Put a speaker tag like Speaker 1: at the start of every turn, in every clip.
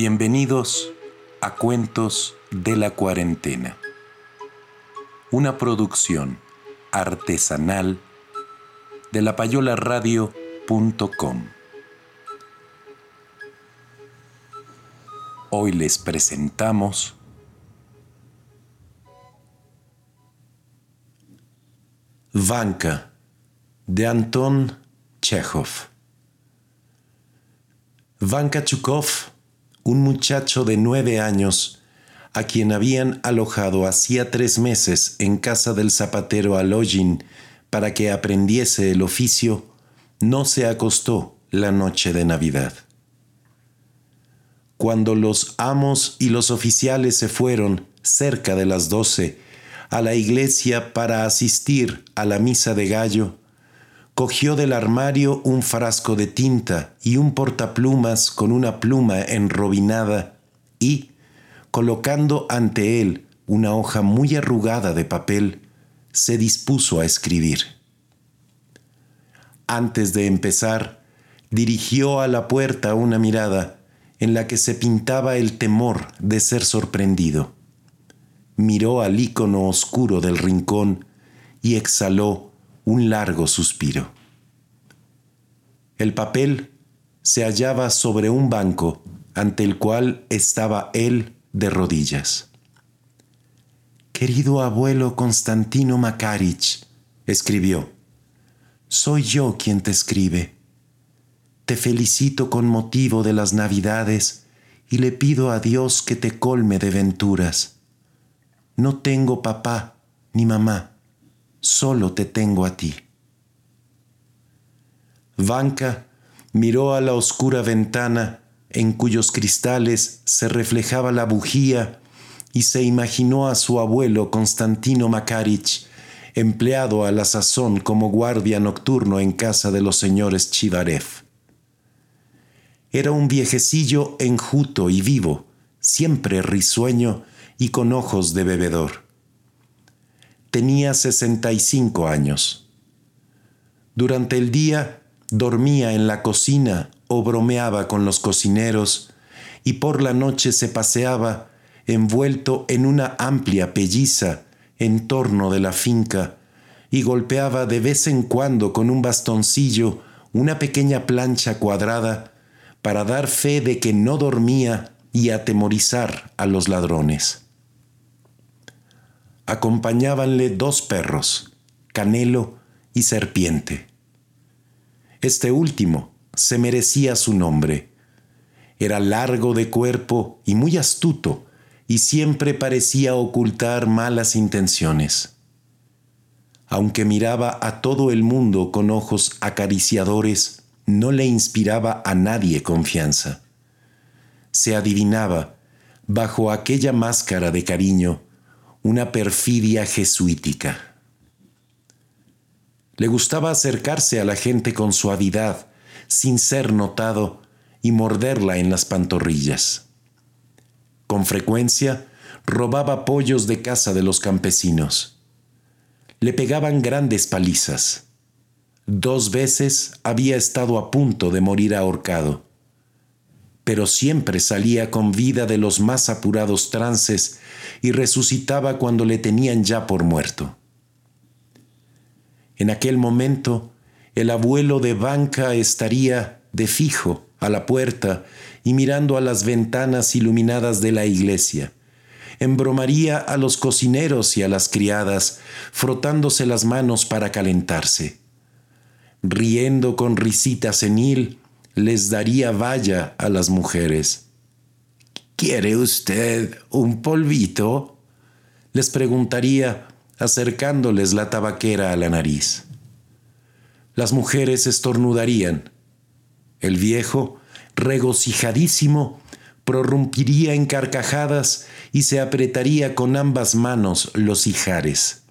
Speaker 1: Bienvenidos a Cuentos de la Cuarentena, una producción artesanal de la lapayolaradio.com. Hoy les presentamos Vanka de Anton Chekhov. Vanka Chukov un muchacho de nueve años, a quien habían alojado hacía tres meses en casa del zapatero Alojin para que aprendiese el oficio, no se acostó la noche de Navidad. Cuando los amos y los oficiales se fueron, cerca de las doce, a la iglesia para asistir a la misa de gallo, cogió del armario un frasco de tinta y un portaplumas con una pluma enrobinada y, colocando ante él una hoja muy arrugada de papel, se dispuso a escribir. Antes de empezar, dirigió a la puerta una mirada en la que se pintaba el temor de ser sorprendido. Miró al ícono oscuro del rincón y exhaló un largo suspiro. El papel se hallaba sobre un banco ante el cual estaba él de rodillas. Querido abuelo Constantino Makarich, escribió, soy yo quien te escribe. Te felicito con motivo de las Navidades y le pido a Dios que te colme de venturas. No tengo papá ni mamá solo te tengo a ti. Vanka miró a la oscura ventana en cuyos cristales se reflejaba la bujía y se imaginó a su abuelo Constantino Makarich, empleado a la sazón como guardia nocturno en casa de los señores Chivarev. Era un viejecillo enjuto y vivo, siempre risueño y con ojos de bebedor tenía 65 años. Durante el día dormía en la cocina o bromeaba con los cocineros y por la noche se paseaba envuelto en una amplia pelliza en torno de la finca y golpeaba de vez en cuando con un bastoncillo una pequeña plancha cuadrada para dar fe de que no dormía y atemorizar a los ladrones acompañábanle dos perros, Canelo y Serpiente. Este último se merecía su nombre. Era largo de cuerpo y muy astuto, y siempre parecía ocultar malas intenciones. Aunque miraba a todo el mundo con ojos acariciadores, no le inspiraba a nadie confianza. Se adivinaba, bajo aquella máscara de cariño, una perfidia jesuítica. Le gustaba acercarse a la gente con suavidad, sin ser notado, y morderla en las pantorrillas. Con frecuencia robaba pollos de casa de los campesinos. Le pegaban grandes palizas. Dos veces había estado a punto de morir ahorcado pero siempre salía con vida de los más apurados trances y resucitaba cuando le tenían ya por muerto. En aquel momento, el abuelo de banca estaría de fijo a la puerta y mirando a las ventanas iluminadas de la iglesia. Embromaría a los cocineros y a las criadas, frotándose las manos para calentarse. Riendo con risita senil, les daría valla a las mujeres. ¿Quiere usted un polvito? les preguntaría acercándoles la tabaquera a la nariz. Las mujeres estornudarían. El viejo, regocijadísimo, prorrumpiría en carcajadas y se apretaría con ambas manos los ijares.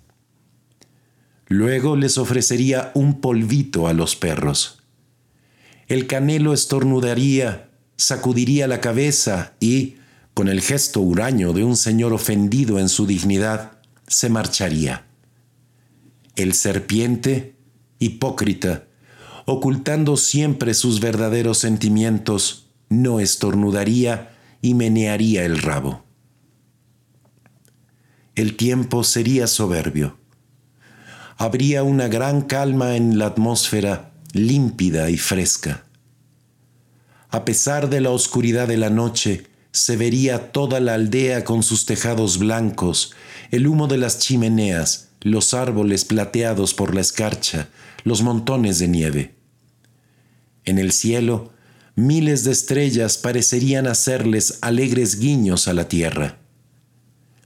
Speaker 1: Luego les ofrecería un polvito a los perros. El canelo estornudaría, sacudiría la cabeza y, con el gesto huraño de un señor ofendido en su dignidad, se marcharía. El serpiente, hipócrita, ocultando siempre sus verdaderos sentimientos, no estornudaría y menearía el rabo. El tiempo sería soberbio. Habría una gran calma en la atmósfera límpida y fresca. A pesar de la oscuridad de la noche, se vería toda la aldea con sus tejados blancos, el humo de las chimeneas, los árboles plateados por la escarcha, los montones de nieve. En el cielo, miles de estrellas parecerían hacerles alegres guiños a la tierra.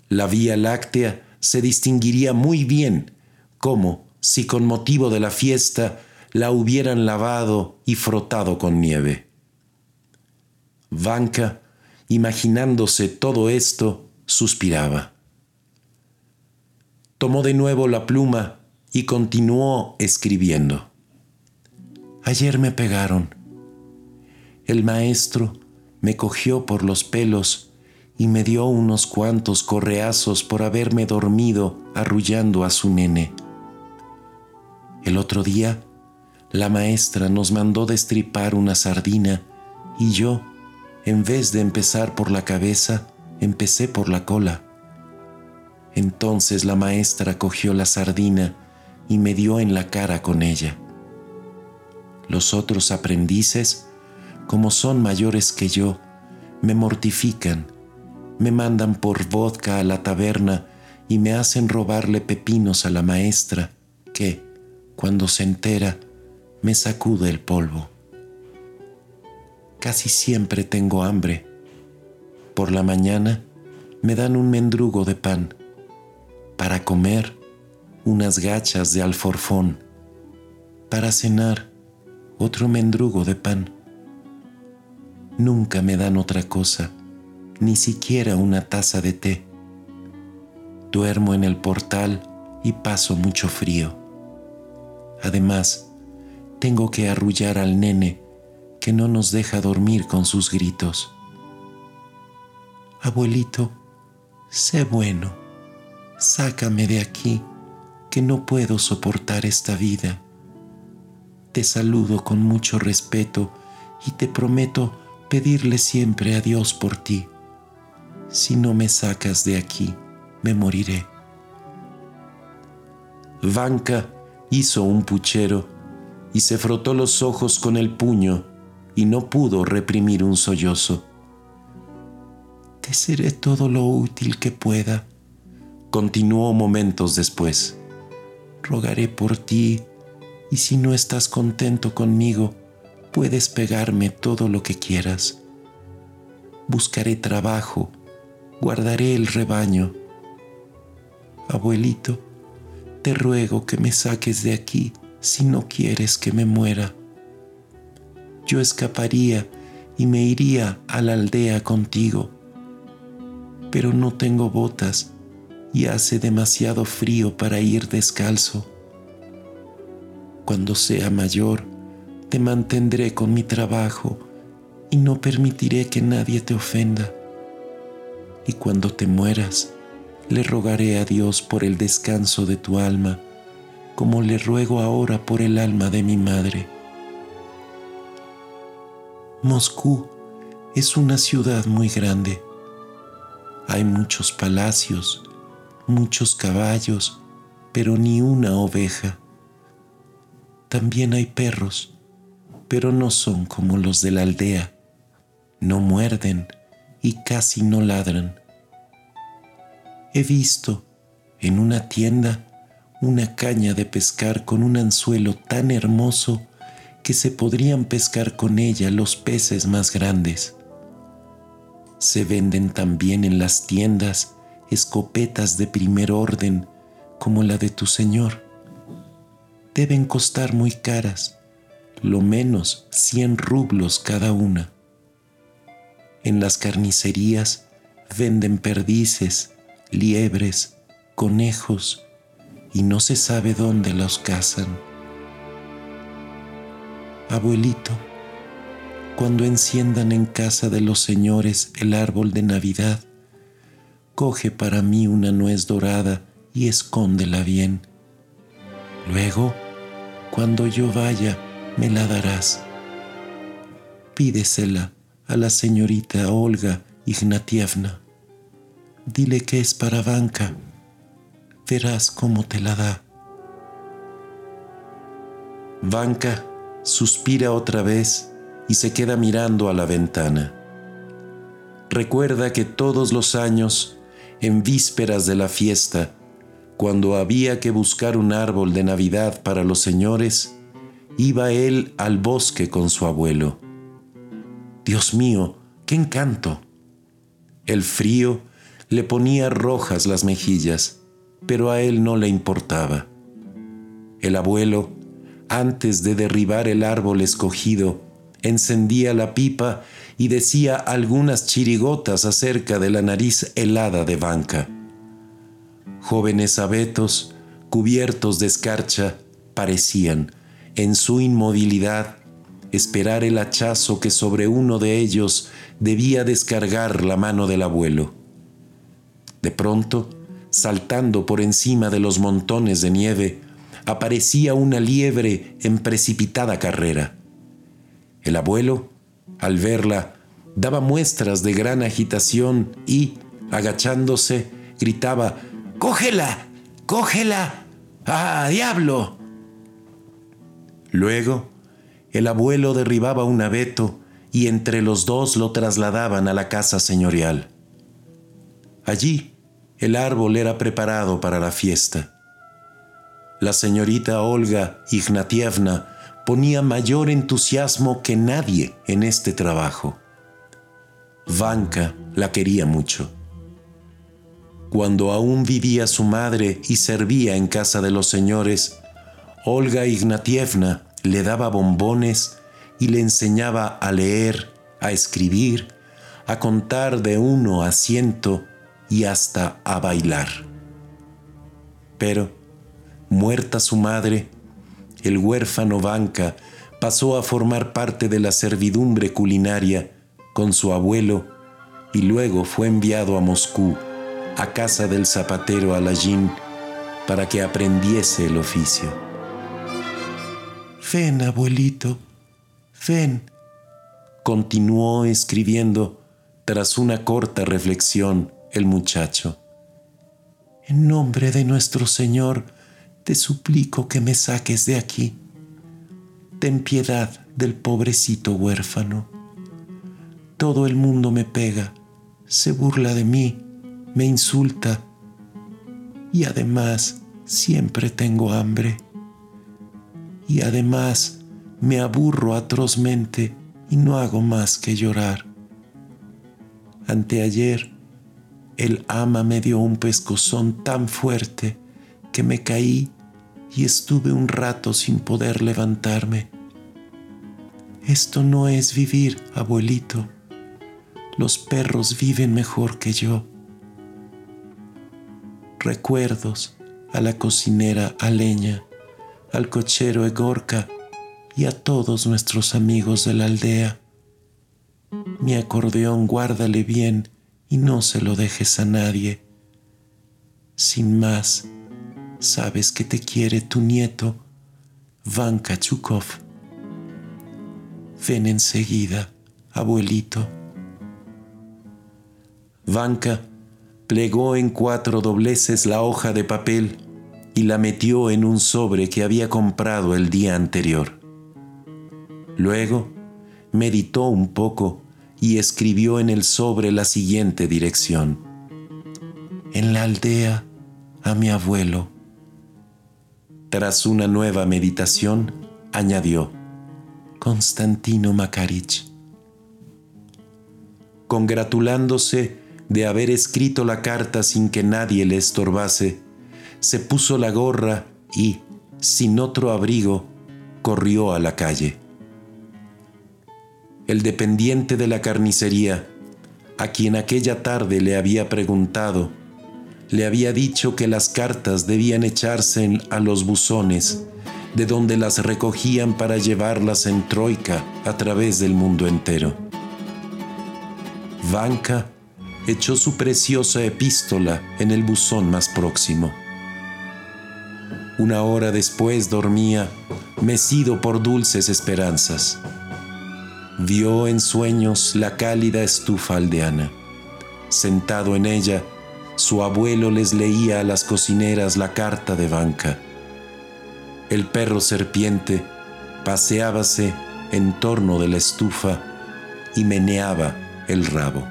Speaker 1: La Vía Láctea se distinguiría muy bien, como si con motivo de la fiesta la hubieran lavado y frotado con nieve. Vanka imaginándose todo esto, suspiraba. Tomó de nuevo la pluma y continuó escribiendo. Ayer me pegaron. El maestro me cogió por los pelos y me dio unos cuantos correazos por haberme dormido arrullando a su nene. El otro día, la maestra nos mandó destripar una sardina y yo, en vez de empezar por la cabeza, empecé por la cola. Entonces la maestra cogió la sardina y me dio en la cara con ella. Los otros aprendices, como son mayores que yo, me mortifican, me mandan por vodka a la taberna y me hacen robarle pepinos a la maestra, que, cuando se entera, me sacude el polvo. Casi siempre tengo hambre. Por la mañana me dan un mendrugo de pan. Para comer, unas gachas de alforfón. Para cenar, otro mendrugo de pan. Nunca me dan otra cosa, ni siquiera una taza de té. Duermo en el portal y paso mucho frío. Además, tengo que arrullar al nene que no nos deja dormir con sus gritos. Abuelito, sé bueno, sácame de aquí, que no puedo soportar esta vida. Te saludo con mucho respeto y te prometo pedirle siempre a Dios por ti. Si no me sacas de aquí, me moriré. Vanka hizo un puchero y se frotó los ojos con el puño y no pudo reprimir un sollozo. Te seré todo lo útil que pueda, continuó momentos después. Rogaré por ti y si no estás contento conmigo, puedes pegarme todo lo que quieras. Buscaré trabajo, guardaré el rebaño. Abuelito, te ruego que me saques de aquí si no quieres que me muera yo escaparía y me iría a la aldea contigo. Pero no tengo botas y hace demasiado frío para ir descalzo. Cuando sea mayor, te mantendré con mi trabajo y no permitiré que nadie te ofenda. Y cuando te mueras, le rogaré a Dios por el descanso de tu alma, como le ruego ahora por el alma de mi madre. Moscú es una ciudad muy grande. Hay muchos palacios, muchos caballos, pero ni una oveja. También hay perros, pero no son como los de la aldea. No muerden y casi no ladran. He visto en una tienda una caña de pescar con un anzuelo tan hermoso que se podrían pescar con ella los peces más grandes. Se venden también en las tiendas escopetas de primer orden como la de tu Señor. Deben costar muy caras, lo menos 100 rublos cada una. En las carnicerías venden perdices, liebres, conejos, y no se sabe dónde los cazan. Abuelito, cuando enciendan en casa de los señores el árbol de Navidad, coge para mí una nuez dorada y escóndela bien. Luego, cuando yo vaya, me la darás. Pídesela a la señorita Olga Ignatievna. Dile que es para Banca. Verás cómo te la da. Banca suspira otra vez y se queda mirando a la ventana. Recuerda que todos los años, en vísperas de la fiesta, cuando había que buscar un árbol de Navidad para los señores, iba él al bosque con su abuelo. Dios mío, qué encanto. El frío le ponía rojas las mejillas, pero a él no le importaba. El abuelo, antes de derribar el árbol escogido, encendía la pipa y decía algunas chirigotas acerca de la nariz helada de Banca. Jóvenes abetos, cubiertos de escarcha, parecían, en su inmovilidad, esperar el hachazo que sobre uno de ellos debía descargar la mano del abuelo. De pronto, saltando por encima de los montones de nieve, aparecía una liebre en precipitada carrera. El abuelo, al verla, daba muestras de gran agitación y, agachándose, gritaba, ¡Cógela! ¡Cógela! ¡Ah, diablo! Luego, el abuelo derribaba un abeto y entre los dos lo trasladaban a la casa señorial. Allí, el árbol era preparado para la fiesta. La señorita Olga Ignatievna ponía mayor entusiasmo que nadie en este trabajo. Vanka la quería mucho. Cuando aún vivía su madre y servía en casa de los señores, Olga Ignatievna le daba bombones y le enseñaba a leer, a escribir, a contar de uno a ciento y hasta a bailar. Pero, muerta su madre, el huérfano Banca pasó a formar parte de la servidumbre culinaria con su abuelo y luego fue enviado a Moscú, a casa del zapatero Alajin, para que aprendiese el oficio. Ven, abuelito, ven, continuó escribiendo tras una corta reflexión el muchacho. En nombre de nuestro Señor, te suplico que me saques de aquí. Ten piedad del pobrecito huérfano. Todo el mundo me pega, se burla de mí, me insulta y además siempre tengo hambre. Y además me aburro atrozmente y no hago más que llorar. Anteayer el ama me dio un pescozón tan fuerte que me caí y estuve un rato sin poder levantarme. Esto no es vivir, abuelito. Los perros viven mejor que yo. Recuerdos a la cocinera Aleña, al cochero Egorca y a todos nuestros amigos de la aldea. Mi acordeón guárdale bien y no se lo dejes a nadie. Sin más, sabes que te quiere tu nieto, Vanka Chukov. Ven enseguida, abuelito. Vanka plegó en cuatro dobleces la hoja de papel y la metió en un sobre que había comprado el día anterior. Luego meditó un poco y escribió en el sobre la siguiente dirección. En la aldea a mi abuelo. Tras una nueva meditación, añadió, Constantino Makarich. Congratulándose de haber escrito la carta sin que nadie le estorbase, se puso la gorra y, sin otro abrigo, corrió a la calle. El dependiente de la carnicería, a quien aquella tarde le había preguntado, le había dicho que las cartas debían echarse a los buzones, de donde las recogían para llevarlas en troika a través del mundo entero. Vanka echó su preciosa epístola en el buzón más próximo. Una hora después dormía, mecido por dulces esperanzas. Vio en sueños la cálida estufa aldeana. Sentado en ella, su abuelo les leía a las cocineras la carta de banca. El perro serpiente paseábase en torno de la estufa y meneaba el rabo.